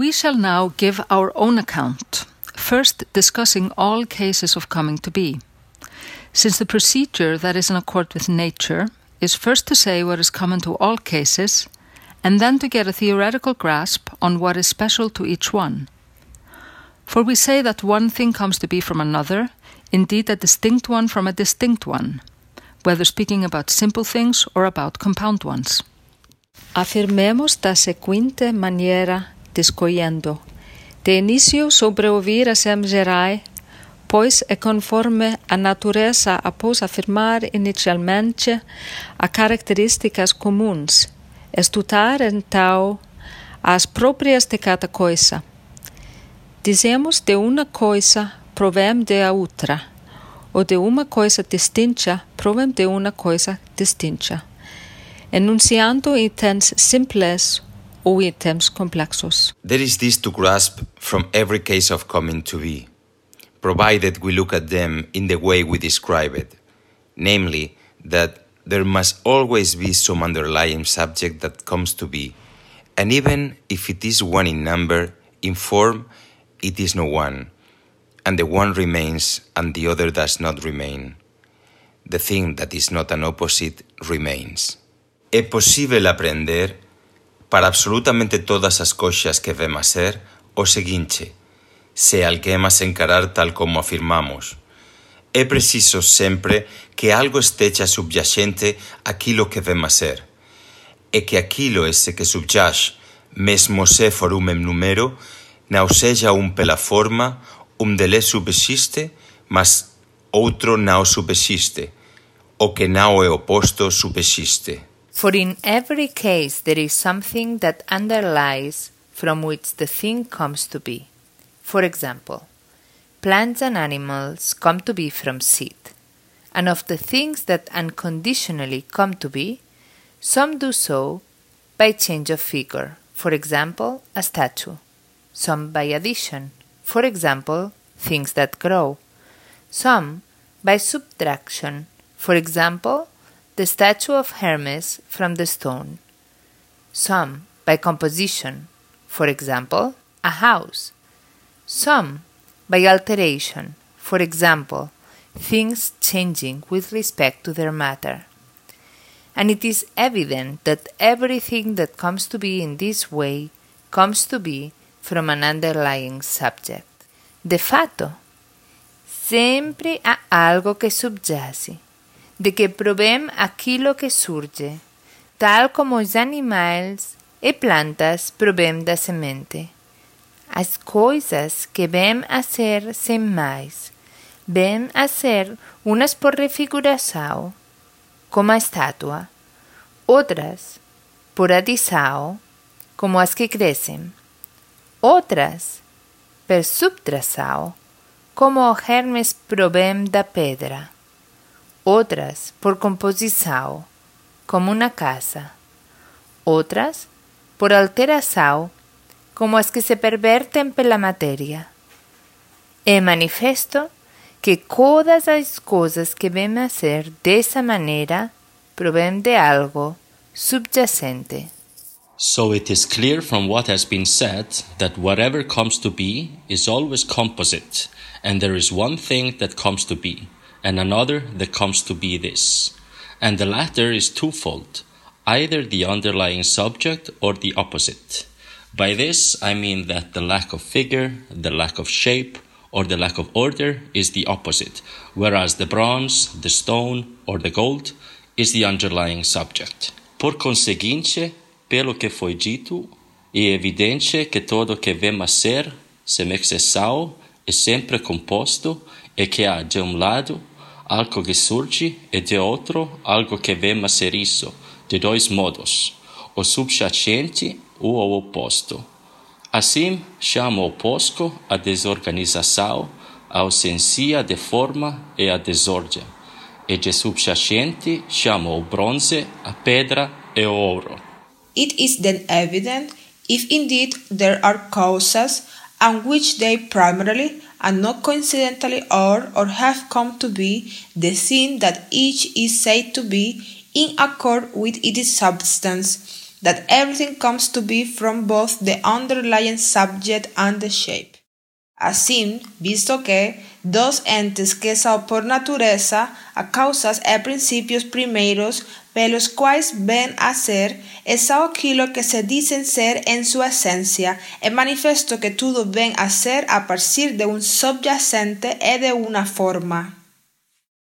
We shall now give our own account, first discussing all cases of coming to be. Since the procedure that is in accord with nature is first to say what is common to all cases, and then to get a theoretical grasp on what is special to each one. For we say that one thing comes to be from another, indeed a distinct one from a distinct one, whether speaking about simple things or about compound ones. Afirmemos da seguinte maniera De inicio sobreouvir a sem gerai, pois é conforme a natureza após afirmar inicialmente a características comuns, estudar então as próprias de cada coisa. Dizemos de uma coisa, provém de outra, ou de uma coisa distinta, provém de uma coisa distinta, enunciando itens simples ou itens complexos. There is this to grasp from every case of coming to be, provided we look at them in the way we describe it, namely, that there must always be some underlying subject that comes to be, and even if it is one in number, in form, it is no one, and the one remains and the other does not remain. The thing that is not an opposite remains. É possível aprender Para absolutamente todas as coxas que vema ser, o seguinte, se alquemas encarar tal como afirmamos. É preciso sempre que algo estecha subyaxente aquilo que vema ser, e que aquilo ese que subyax, mesmo se for un número, nao seja un pela forma, un dele subexiste, mas outro nao subexiste, o que nao é oposto subexiste. For in every case there is something that underlies from which the thing comes to be. For example, plants and animals come to be from seed, and of the things that unconditionally come to be, some do so by change of figure, for example, a statue, some by addition, for example, things that grow, some by subtraction, for example, the statue of Hermes from the stone, some by composition, for example, a house, some by alteration, for example, things changing with respect to their matter. And it is evident that everything that comes to be in this way comes to be from an underlying subject. De fato, sempre há algo que subyace de que provém aquilo que surge, tal como os animais e plantas provêm da semente. As coisas que vêm a ser sem mais, vêm a ser umas por refiguração, como a estátua, outras por adição, como as que crescem, outras per subtração, como o Hermes provém da pedra otras por composición, como una casa, otras por alteración, como as que se perverten pela materia. É manifesto que todas as coisas que vêm a ser dessa maneira provêm de algo subjacente. So it is clear from what has been said that whatever comes to be is always composite, and there is one thing that comes to be and another that comes to be this. And the latter is twofold either the underlying subject or the opposite. By this, I mean that the lack of figure, the lack of shape, or the lack of order is the opposite, whereas the bronze, the stone, or the gold is the underlying subject. Por conseguinte, pelo que foi dito, é evidente que todo que vem a ser, sem exceção, é sempre composto e que há, de um lado, algo que surge e de outro algo que vem a ser isso, de dois modos, o subjacente ou o oposto. Assim, chama o oposto a desorganização, a ausência de forma e a desordem, e de subjacente chama o bronze, a pedra e o ouro. It is then evident if indeed there are causes and which they primarily and not coincidentally are or have come to be the thing that each is said to be in accord with its substance, that everything comes to be from both the underlying subject and the shape. Así, visto que dos entes que son por naturaleza a causas e principios primeros pelos cuais ven a ser, es aquilo que se dicen ser en su esencia, es manifiesto que todo ven a ser a partir de un subyacente e de una forma.